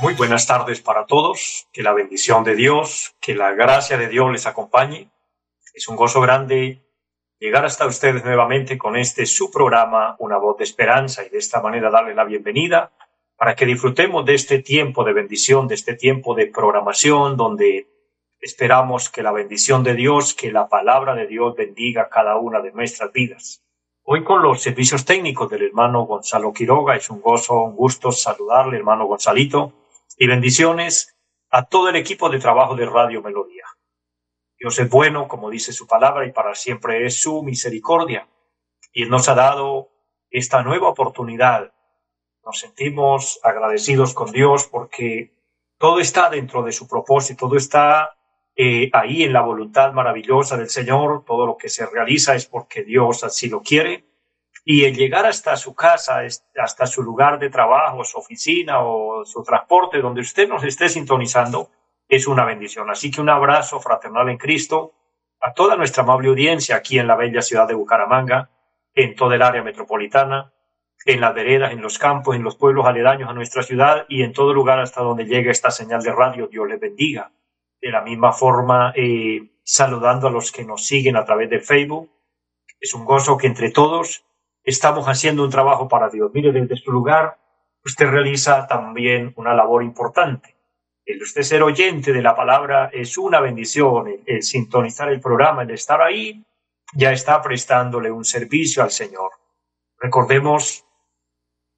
Muy buenas tardes para todos, que la bendición de Dios, que la gracia de Dios les acompañe. Es un gozo grande llegar hasta ustedes nuevamente con este su programa, Una voz de esperanza, y de esta manera darle la bienvenida para que disfrutemos de este tiempo de bendición, de este tiempo de programación, donde esperamos que la bendición de Dios, que la palabra de Dios bendiga cada una de nuestras vidas. Hoy con los servicios técnicos del hermano Gonzalo Quiroga, es un gozo, un gusto saludarle, hermano Gonzalito y bendiciones a todo el equipo de trabajo de Radio Melodía. Dios es bueno, como dice su palabra, y para siempre es su misericordia. Y Él nos ha dado esta nueva oportunidad. Nos sentimos agradecidos con Dios porque todo está dentro de su propósito, todo está eh, ahí en la voluntad maravillosa del Señor. Todo lo que se realiza es porque Dios así lo quiere y el llegar hasta su casa, hasta su lugar de trabajo, su oficina o su transporte, donde usted nos esté sintonizando, es una bendición. Así que un abrazo fraternal en Cristo a toda nuestra amable audiencia aquí en la bella ciudad de Bucaramanga, en toda el área metropolitana, en las veredas, en los campos, en los pueblos aledaños a nuestra ciudad y en todo lugar hasta donde llegue esta señal de radio. Dios les bendiga. De la misma forma, eh, saludando a los que nos siguen a través de Facebook. Es un gozo que entre todos estamos haciendo un trabajo para Dios. Mire, desde su lugar, usted realiza también una labor importante. El usted ser oyente de la palabra es una bendición. El, sintonizar el programa, el estar ahí, ya está prestándole un servicio al Señor. Recordemos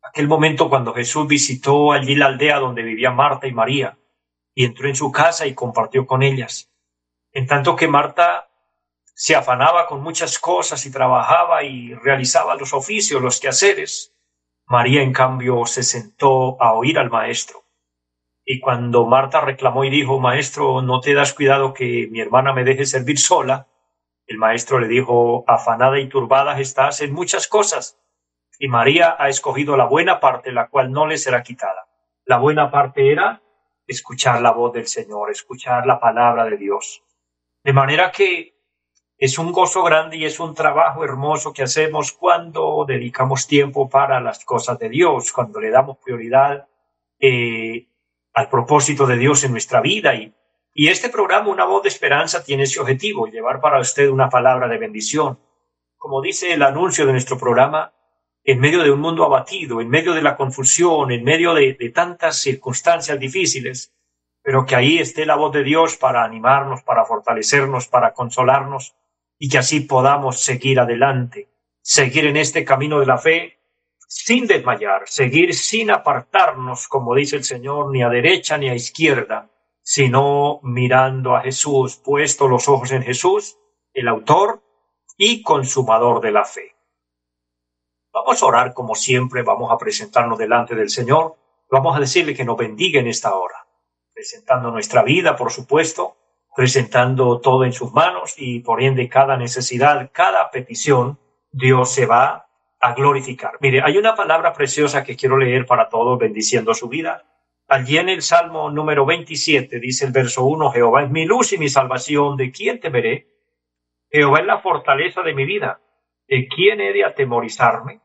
aquel momento cuando Jesús visitó allí la aldea donde vivían Marta y María entró en su casa y compartió con ellas. En tanto que Marta se afanaba con muchas cosas y trabajaba y realizaba los oficios, los quehaceres. María, en cambio, se sentó a oír al maestro. Y cuando Marta reclamó y dijo, Maestro, ¿no te das cuidado que mi hermana me deje servir sola? El maestro le dijo, afanada y turbada estás en muchas cosas, y María ha escogido la buena parte, la cual no le será quitada. La buena parte era escuchar la voz del Señor, escuchar la palabra de Dios. De manera que es un gozo grande y es un trabajo hermoso que hacemos cuando dedicamos tiempo para las cosas de Dios, cuando le damos prioridad eh, al propósito de Dios en nuestra vida. Y, y este programa, Una voz de esperanza, tiene ese objetivo, llevar para usted una palabra de bendición. Como dice el anuncio de nuestro programa, en medio de un mundo abatido, en medio de la confusión, en medio de, tantas circunstancias difíciles, pero que ahí esté la voz de Dios para animarnos, para fortalecernos, para consolarnos y que así podamos seguir adelante, seguir en este camino de la fe sin desmayar, seguir sin apartarnos, como dice el Señor, ni a derecha ni a izquierda, sino mirando a Jesús, puesto los ojos en Jesús, el autor y consumador de la fe. Vamos a orar como siempre, vamos a presentarnos delante del Señor, vamos a decirle que nos bendiga en esta hora, presentando nuestra vida, por supuesto, presentando todo en sus manos y por ende cada necesidad, cada petición, Dios se va a glorificar. Mire, hay una palabra preciosa que quiero leer para todos, bendiciendo su vida. Allí en el Salmo número 27 dice el verso 1, Jehová es mi luz y mi salvación, ¿de quién temeré? Jehová es la fortaleza de mi vida, ¿de quién he de atemorizarme?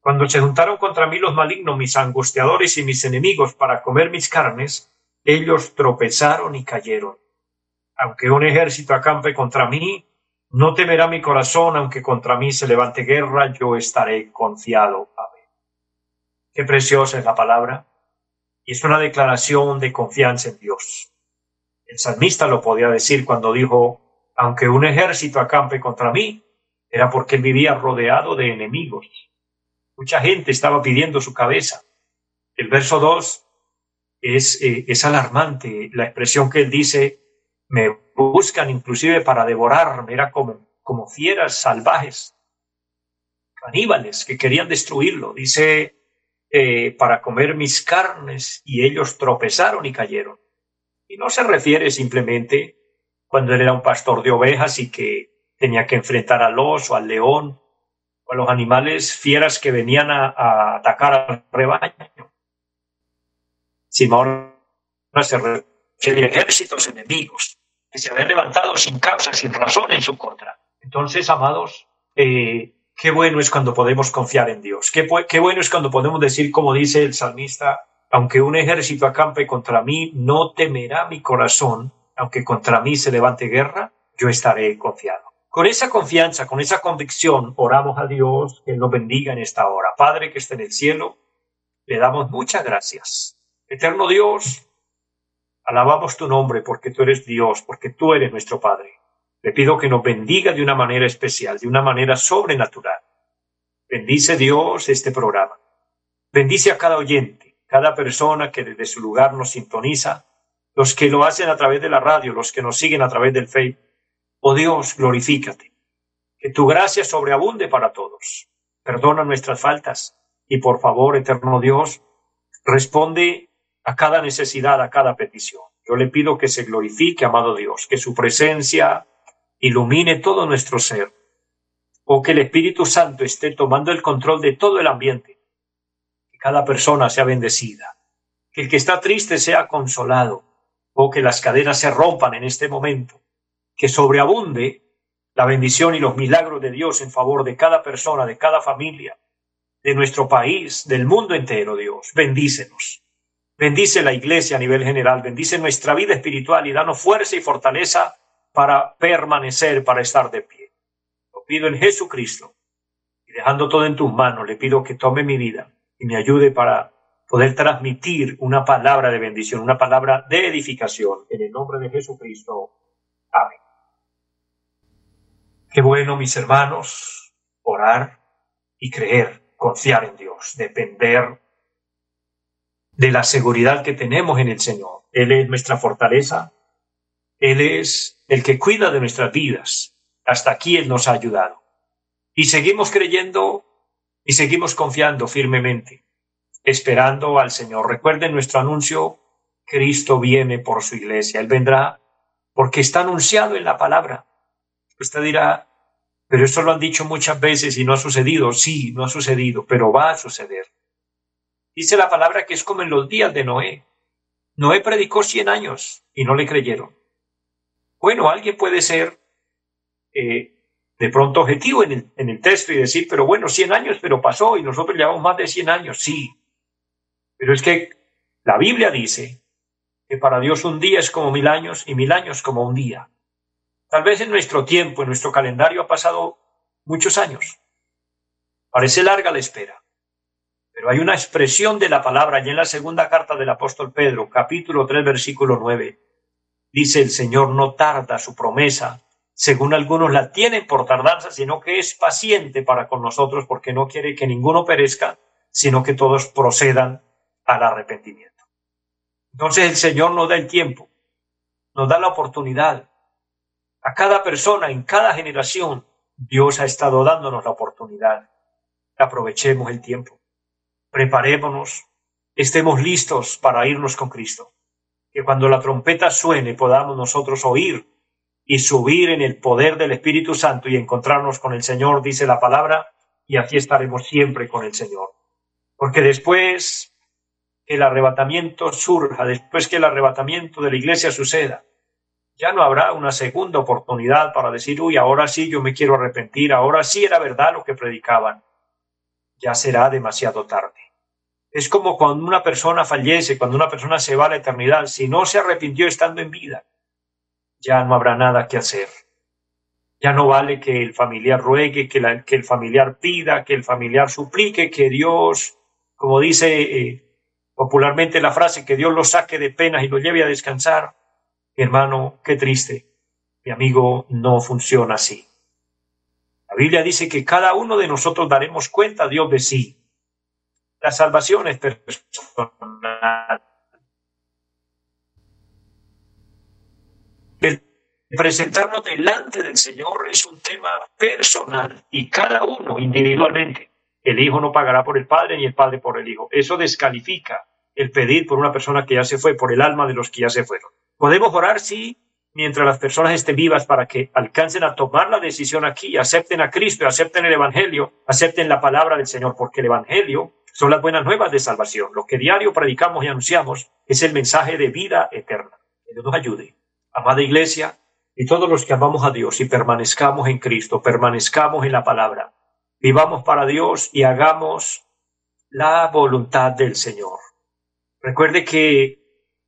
Cuando se juntaron contra mí los malignos, mis angustiadores y mis enemigos para comer mis carnes, ellos tropezaron y cayeron aunque un ejército acampe contra mí, no temerá mi corazón, aunque contra mí se levante guerra, yo estaré confiado. Amén. Qué preciosa es la palabra. Y es una declaración de confianza en Dios. El salmista lo podía decir cuando dijo, aunque un ejército acampe contra mí, era porque vivía rodeado de enemigos. Mucha gente estaba pidiendo su cabeza. El verso 2 es, eh, es alarmante, la expresión que él dice, me buscan inclusive para devorarme, era como, como fieras salvajes, caníbales que querían destruirlo. Dice eh, para comer mis carnes y ellos tropezaron y cayeron. Y no se refiere simplemente cuando él era un pastor de ovejas y que tenía que enfrentar al oso, al león o a los animales fieras que venían a, atacar al rebaño. Ahora se refiere a ejércitos enemigos que se habían levantado sin causa, sin razón en su contra. Entonces, amados, eh, qué bueno es cuando podemos confiar en Dios. Qué, qué bueno es cuando podemos decir, como dice el salmista, aunque un ejército acampe contra mí, no temerá mi corazón, aunque contra mí se levante guerra, yo estaré confiado. Con esa confianza, con esa convicción, oramos a Dios que nos bendiga en esta hora. Padre que está en el cielo, le damos muchas gracias. Eterno Dios, alabamos tu nombre porque tú eres Dios, porque tú eres nuestro Padre. Le pido que nos bendiga de una manera especial, de una manera sobrenatural. Bendice Dios este programa. Bendice a cada oyente cada persona que desde su lugar nos sintoniza, los que lo hacen a través de la radio, los que nos siguen a través del Facebook. Oh Dios, glorifícate. Que tu gracia sobreabunde para todos. Perdona nuestras faltas y por favor, eterno Dios, responde a cada necesidad, a cada petición. Yo le pido que se glorifique, amado Dios, que su presencia ilumine todo nuestro ser, o que el Espíritu Santo esté tomando el control de todo el ambiente cada persona sea bendecida, que el que está triste sea consolado, o que las cadenas se rompan en este momento, que sobreabunde la bendición y los milagros de Dios en favor de cada persona, de cada familia, de nuestro país, del mundo entero, Dios. Bendícenos. Bendice la iglesia a nivel general, bendice nuestra vida espiritual y danos fuerza y fortaleza para permanecer, para estar de pie. Lo pido en Jesucristo. Y dejando todo en tus manos, le pido que tome mi vida y me ayude para poder transmitir una palabra de bendición, una palabra de edificación. En el nombre de Jesucristo. Amén. Qué bueno, mis hermanos, orar y creer, confiar en Dios, depender de la seguridad que tenemos en el Señor. Él es nuestra fortaleza, Él es el que cuida de nuestras vidas. Hasta aquí Él nos ha ayudado. Y seguimos creyendo y seguimos confiando firmemente, esperando al Señor. Recuerden nuestro anuncio, Cristo viene por su iglesia, Él vendrá porque está anunciado en la palabra. Usted dirá, pero esto lo han dicho muchas veces y no ha sucedido. Sí, no ha sucedido, pero va a suceder. Dice la palabra que es como en los días de Noé. Noé predicó cien años y no le creyeron. Bueno, alguien puede ser eh, de pronto objetivo en el, en el texto y decir, pero bueno, 100 años, pero pasó y nosotros llevamos más de 100 años, sí. Pero es que la Biblia dice que para Dios un día es como mil años y mil años como un día. Tal vez en nuestro tiempo, en nuestro calendario ha pasado muchos años. Parece larga la espera. Pero hay una expresión de la palabra allí en la segunda carta del apóstol Pedro, capítulo 3, versículo 9. Dice el Señor no tarda su promesa, según algunos la tienen por tardanza, sino que es paciente para con nosotros porque no quiere que ninguno perezca, sino que todos procedan al arrepentimiento. Entonces el Señor nos da el tiempo, nos da la oportunidad. A cada persona, en cada generación, Dios ha estado dándonos la oportunidad. Aprovechemos el tiempo, preparémonos, estemos listos para irnos con Cristo. Que cuando la trompeta suene podamos nosotros oír y subir en el poder del Espíritu Santo y encontrarnos con el Señor, dice la palabra, y así estaremos siempre con el Señor. Porque después que el arrebatamiento surja, después que el arrebatamiento de la iglesia suceda, ya no habrá una segunda oportunidad para decir, uy, ahora sí yo me quiero arrepentir, ahora sí era verdad lo que predicaban. Ya será demasiado tarde. Es como cuando una persona fallece, cuando una persona se va a la eternidad, si no se arrepintió estando en vida, ya no habrá nada que hacer. Ya no vale que el familiar ruegue, que, que el familiar pida, que el familiar suplique, que Dios, como dice eh, popularmente la frase, que Dios lo saque de penas y lo lleve a descansar. Hermano, qué triste. Mi amigo, no funciona así. La Biblia dice que cada uno de nosotros daremos cuenta a Dios de sí. La salvación es personal. El presentarnos delante del Señor es un tema personal y cada uno individualmente el hijo no pagará por el padre ni el padre por el hijo. Eso descalifica el pedir por una persona que ya se fue, por el alma de los que ya se fueron. Podemos orar, sí, mientras las personas estén vivas para que alcancen a tomar la decisión aquí, acepten a Cristo, acepten el Evangelio, acepten la palabra del Señor, porque el Evangelio son las buenas nuevas de salvación. Lo que diario predicamos y anunciamos es el mensaje de vida eterna. Que Dios nos ayude. Amada Iglesia, y todos los que amamos a Dios y permanezcamos en Cristo, permanezcamos en la palabra, vivamos para Dios y hagamos la voluntad del Señor. Recuerde que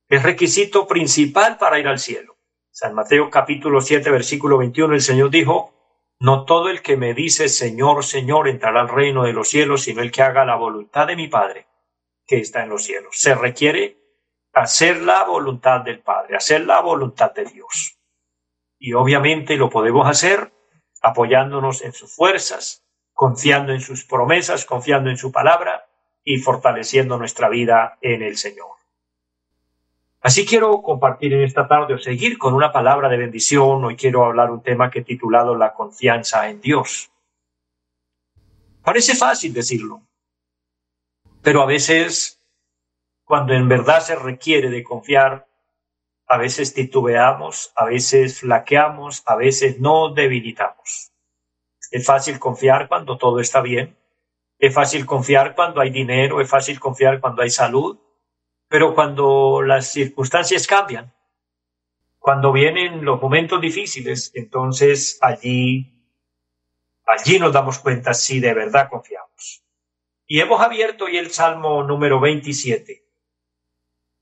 es requisito principal para ir al cielo. San Mateo capítulo 7 versículo 21 el Señor dijo, no todo el que me dice Señor, Señor entrará al reino de los cielos, sino el que haga la voluntad de mi Padre que está en los cielos. Se requiere hacer la voluntad del Padre, hacer la voluntad de Dios. Y obviamente lo podemos hacer apoyándonos en sus fuerzas, confiando en sus promesas, confiando en su palabra y fortaleciendo nuestra vida en el Señor. Así quiero compartir en esta tarde o seguir con una palabra de bendición. Hoy quiero hablar un tema que he titulado La confianza en Dios. Parece fácil decirlo, pero a veces, cuando en verdad se requiere de confiar, a veces titubeamos, a veces flaqueamos, a veces no debilitamos. Es fácil confiar cuando todo está bien, es fácil confiar cuando hay dinero, es fácil confiar cuando hay salud, pero cuando las circunstancias cambian, cuando vienen los momentos difíciles, entonces allí, allí nos damos cuenta si de verdad confiamos. Y hemos abierto hoy el Salmo número 27.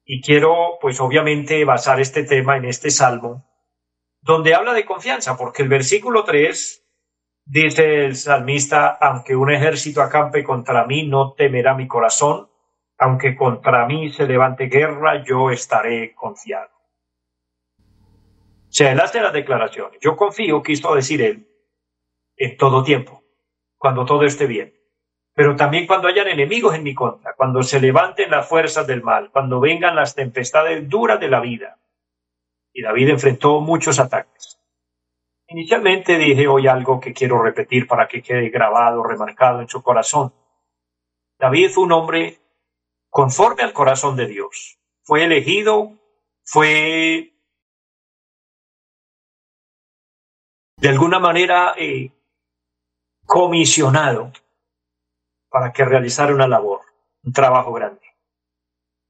Y quiero, pues obviamente, basar este tema en este Salmo, donde habla de confianza, porque el versículo 3 dice el salmista, aunque un ejército acampe contra mí, no temerá mi corazón, aunque contra mí se levante guerra, yo estaré confiado. Se hace las declaraciones. Yo confío, quiso decir él, en todo tiempo, cuando todo esté bien. Pero también cuando hayan enemigos en mi contra, cuando se levanten las fuerzas del mal, cuando vengan las tempestades duras de la vida. Y David enfrentó muchos ataques. Inicialmente dije hoy algo que quiero repetir para que quede grabado, remarcado en su corazón. David fue un hombre conforme al corazón de Dios. Fue elegido, fue de alguna manera eh, comisionado para que realizara una labor, un trabajo grande.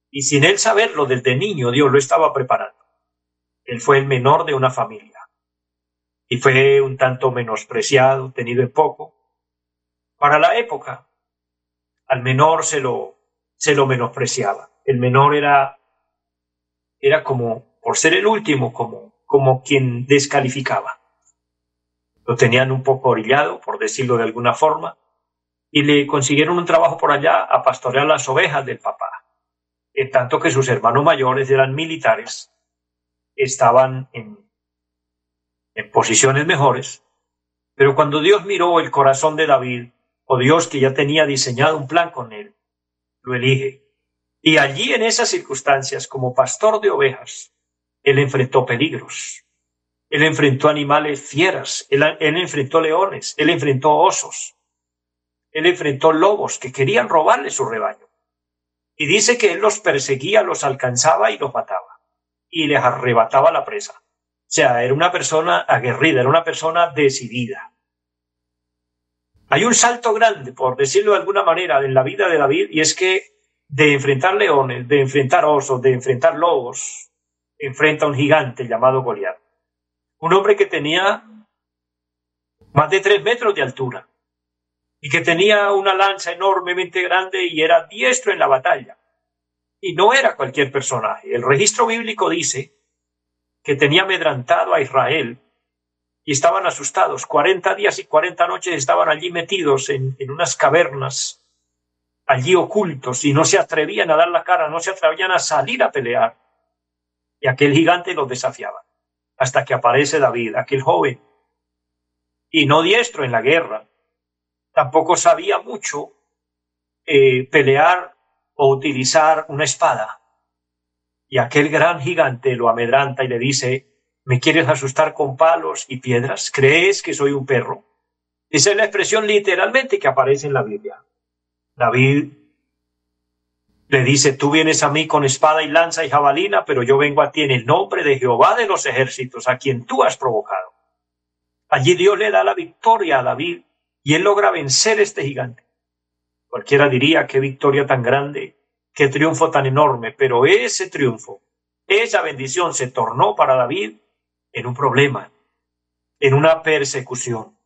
Y sin él saberlo desde niño, Dios lo estaba preparando. Él fue el menor de una familia y fue un tanto menospreciado, tenido en poco. Para la época, al menor se lo se lo menospreciaba. El menor era, era como, por ser el último, como, como quien descalificaba. Lo tenían un poco orillado, por decirlo de alguna forma, y le consiguieron un trabajo por allá a pastorear las ovejas del papá. En tanto que sus hermanos mayores eran militares, estaban en, en posiciones mejores, pero cuando Dios miró el corazón de David, o Dios que ya tenía diseñado un plan con él, lo elige. Y allí en esas circunstancias, como pastor de ovejas, él enfrentó peligros. Él enfrentó animales fieras, él, enfrentó leones, él enfrentó osos, él enfrentó lobos que querían robarle su rebaño. Y dice que él los perseguía, los alcanzaba y los mataba. Y les arrebataba la presa. O sea, era una persona aguerrida, era una persona decidida. Hay un salto grande, por decirlo de alguna manera, en la vida de David, y es que de enfrentar leones, de enfrentar osos, de enfrentar lobos, enfrenta a un gigante llamado Goliat. Un hombre que tenía más de tres metros de altura y que tenía una lanza enormemente grande y era diestro en la batalla. Y no era cualquier personaje. El registro bíblico dice que tenía amedrantado a Israel estaban asustados. Cuarenta días y cuarenta noches estaban allí metidos en, unas cavernas, allí ocultos, y no se atrevían a dar la cara, no se atrevían a salir a pelear. Y aquel gigante los desafiaba, hasta que aparece David, aquel joven, y no diestro en la guerra, tampoco sabía mucho eh, pelear o utilizar una espada. Y aquel gran gigante lo amedranta y le dice, ¿Me quieres asustar con palos y piedras? ¿Crees que soy un perro? Esa es la expresión literalmente que aparece en la Biblia. David le dice, tú vienes a mí con espada y lanza y jabalina, pero yo vengo a ti en el nombre de Jehová de los ejércitos, a quien tú has provocado. Allí Dios le da la victoria a David y él logra vencer este gigante. Cualquiera diría qué victoria tan grande, qué triunfo tan enorme, pero ese triunfo, esa bendición se tornó para David en un problema, en una persecución.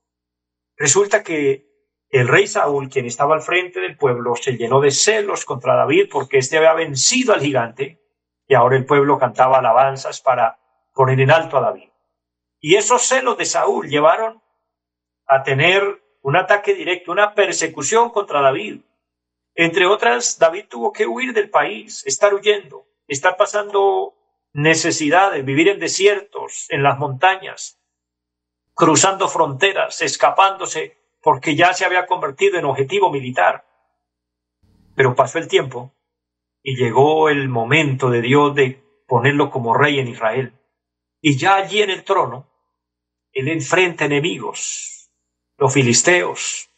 Resulta que el rey Saúl, quien estaba al frente del pueblo, se llenó de celos contra David porque éste había vencido al gigante y ahora el pueblo cantaba alabanzas para poner en alto a David. Y esos celos de Saúl llevaron a tener un ataque directo, una persecución contra David. Entre otras, David tuvo que huir del país, estar huyendo, estar pasando necesidades, vivir en desiertos, en las montañas, cruzando fronteras, escapándose porque ya se había convertido en objetivo militar. Pero pasó el tiempo y llegó el momento de Dios de ponerlo como rey en Israel. Y ya allí en el trono, él enfrenta enemigos, los filisteos,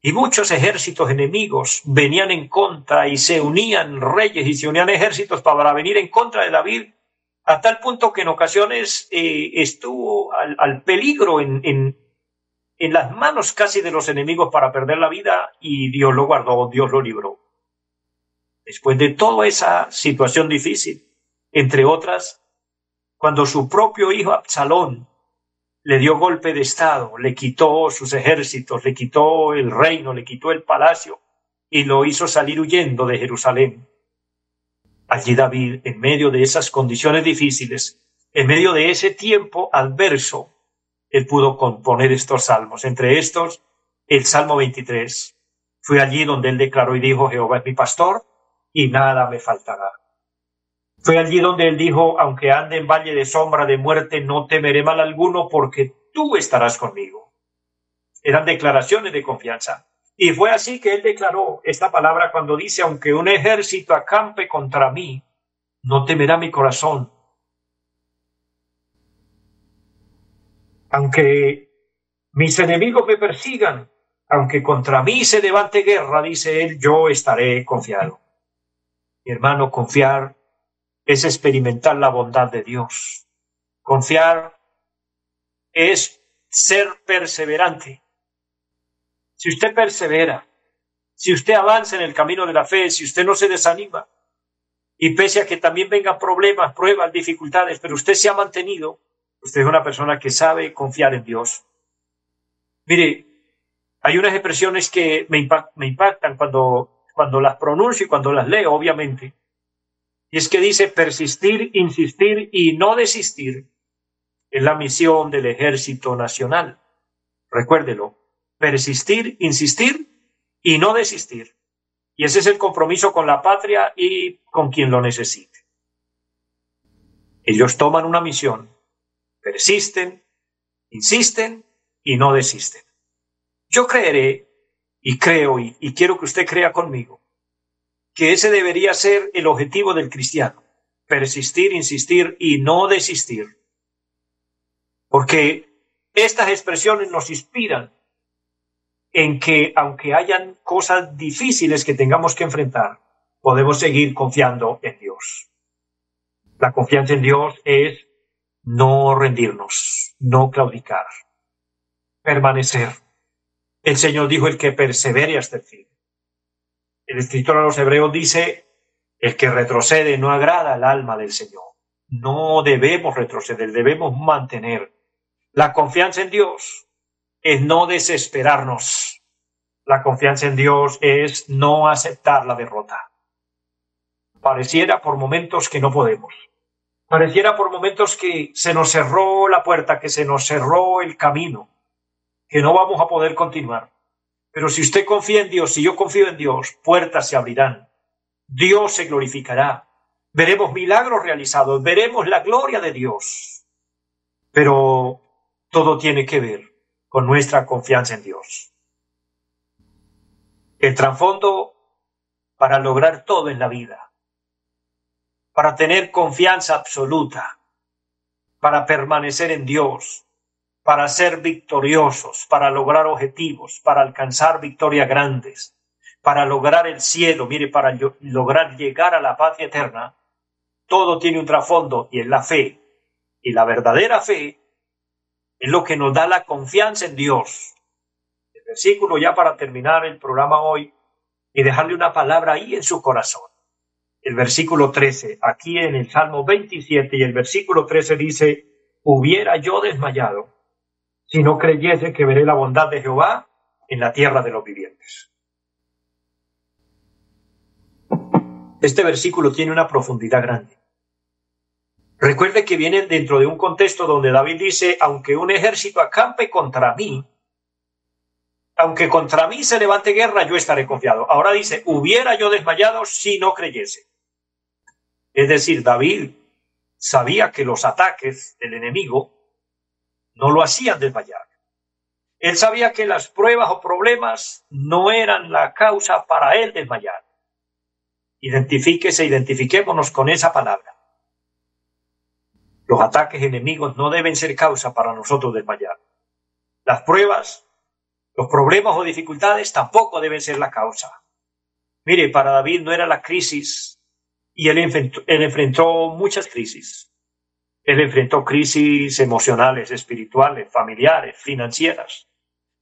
y muchos ejércitos enemigos venían en contra y se unían reyes y se unían ejércitos para venir en contra de David, a tal punto que en ocasiones eh, estuvo al, peligro en, en las manos casi de los enemigos para perder la vida y Dios lo guardó, Dios lo libró. Después de toda esa situación difícil, entre otras, cuando su propio hijo Absalón le dio golpe de Estado, le quitó sus ejércitos, le quitó el reino, le quitó el palacio y lo hizo salir huyendo de Jerusalén. Allí David, en medio de esas condiciones difíciles, en medio de ese tiempo adverso, él pudo componer estos salmos. Entre estos, el Salmo 23. Fue allí donde él declaró y dijo, Jehová es mi pastor y nada me faltará. Fue allí donde él dijo, aunque ande en valle de sombra de muerte, no temeré mal alguno porque tú estarás conmigo. Eran declaraciones de confianza. Y fue así que él declaró esta palabra cuando dice, aunque un ejército acampe contra mí, no temerá mi corazón, aunque mis enemigos me persigan, aunque contra mí se levante guerra, dice él, yo estaré confiado. Mi hermano, confiar es experimentar la bondad de Dios. Confiar es ser perseverante. Si usted persevera, si usted avanza en el camino de la fe, si usted no se desanima, y pese a que también vengan problemas, pruebas, dificultades, pero usted se ha mantenido, Usted es una persona que sabe confiar en Dios. Mire, hay unas expresiones que me, impactan cuando, cuando las pronuncio y cuando las leo, obviamente. Y es que dice persistir, insistir y no desistir es la misión del ejército nacional. Recuérdelo, persistir, insistir y no desistir. Y ese es el compromiso con la patria y con quien lo necesite. Ellos toman una misión persisten, insisten y no desisten. Yo creeré y creo y, quiero que usted crea conmigo que ese debería ser el objetivo del cristiano, persistir, insistir y no desistir. Porque estas expresiones nos inspiran en que aunque hayan cosas difíciles que tengamos que enfrentar, podemos seguir confiando en Dios. La confianza en Dios es no rendirnos, no claudicar, permanecer. El Señor dijo el que persevere hasta el fin. El escritor a los hebreos dice, el que retrocede no agrada al alma del Señor. No debemos retroceder, debemos mantener. La confianza en Dios es no desesperarnos. La confianza en Dios es no aceptar la derrota. Pareciera por momentos que no podemos, Pareciera por momentos que se nos cerró la puerta, que se nos cerró el camino, que no vamos a poder continuar. Pero si usted confía en Dios, si yo confío en Dios, puertas se abrirán. Dios se glorificará. Veremos milagros realizados, veremos la gloria de Dios. Pero todo tiene que ver con nuestra confianza en Dios. El trasfondo para lograr todo en la vida para tener confianza absoluta, para permanecer en Dios, para ser victoriosos, para lograr objetivos, para alcanzar victorias grandes, para lograr el cielo, mire, para lograr llegar a la patria eterna, todo tiene un trasfondo y es la fe. Y la verdadera fe es lo que nos da la confianza en Dios. El versículo ya para terminar el programa hoy y dejarle una palabra ahí en su corazón. El versículo 13, aquí en el Salmo 27 y el versículo 13 dice, hubiera yo desmayado si no creyese que veré la bondad de Jehová en la tierra de los vivientes. Este versículo tiene una profundidad grande. Recuerde que viene dentro de un contexto donde David dice, aunque un ejército acampe contra mí, aunque contra mí se levante guerra, yo estaré confiado. Ahora dice, hubiera yo desmayado si no creyese. Es decir, David sabía que los ataques del enemigo no lo hacían desmayar. Él sabía que las pruebas o problemas no eran la causa para él desmayar. Identifíquese, identifiquémonos con esa palabra. Los ataques enemigos no deben ser causa para nosotros desmayar. Las pruebas, los problemas o dificultades tampoco deben ser la causa. Mire, para David no era la crisis y él enfrentó, él enfrentó muchas crisis. Él enfrentó crisis emocionales, espirituales, familiares, financieras.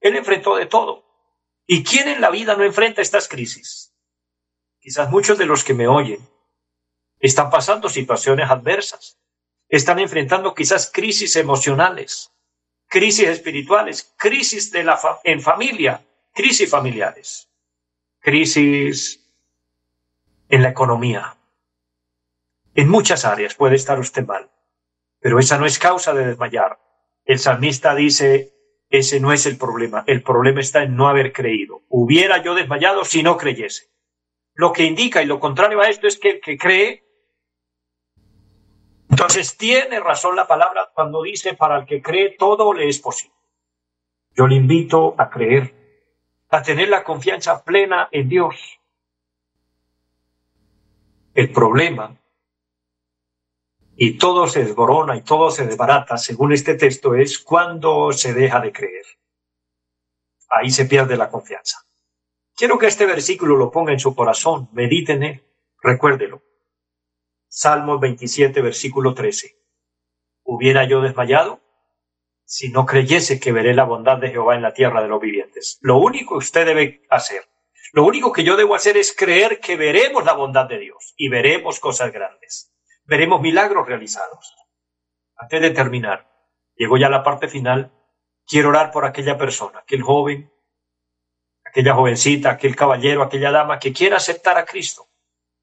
Él enfrentó de todo. ¿Y quién en la vida no enfrenta estas crisis? Quizás muchos de los que me oyen están pasando situaciones adversas, están enfrentando quizás crisis emocionales, crisis espirituales, crisis en familia, crisis familiares, crisis en la economía. En muchas áreas puede estar usted mal, pero esa no es causa de desmayar. El salmista dice, ese no es el problema. El problema está en no haber creído. Hubiera yo desmayado si no creyese. Lo que indica y lo contrario a esto es que el que cree, entonces tiene razón la palabra cuando dice, para el que cree todo le es posible. Yo le invito a creer, a tener la confianza plena en Dios. El problema y todo se desborona y todo se desbarata, según este texto, es cuando se deja de creer. Ahí se pierde la confianza. Quiero que este versículo lo ponga en su corazón, medite en él, recuérdelo. Salmos 27, versículo 13. ¿Hubiera yo desmayado? Si no creyese que veré la bondad de Jehová en la tierra de los vivientes. Lo único que usted debe hacer, lo único que yo debo hacer es creer que veremos la bondad de Dios y veremos cosas grandes veremos milagros realizados. Antes de terminar, llegó ya la parte final, quiero orar por aquella persona, aquel joven, aquella jovencita, aquel caballero, aquella dama que quiera aceptar a Cristo,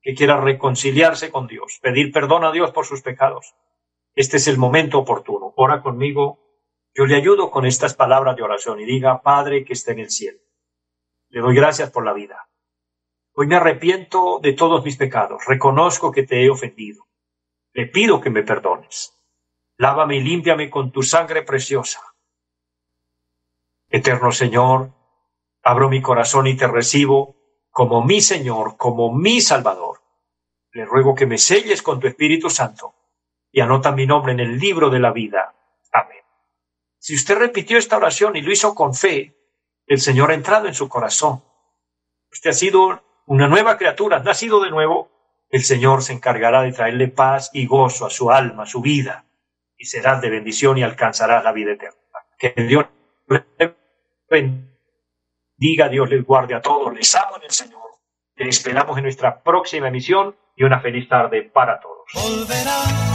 que quiera reconciliarse con Dios, pedir perdón a Dios por sus pecados. Este es el momento oportuno. Ora conmigo. Yo le ayudo con estas palabras de oración y diga, Padre que esté en el cielo. Le doy gracias por la vida. Hoy me arrepiento de todos mis pecados. Reconozco que te he ofendido le pido que me perdones. Lávame y límpiame con tu sangre preciosa. Eterno Señor, abro mi corazón y te recibo como mi Señor, como mi Salvador. Le ruego que me selles con tu Espíritu Santo y anota mi nombre en el libro de la vida. Amén. Si usted repitió esta oración y lo hizo con fe, el Señor ha entrado en su corazón. Usted ha sido una nueva criatura, nacido de nuevo el Señor se encargará de traerle paz y gozo a su alma, a su vida, y serás de bendición y alcanzarás la vida eterna. Que Dios bendiga, Dios les guarde a todos, les amo en el Señor. Les esperamos en nuestra próxima emisión y una feliz tarde para todos.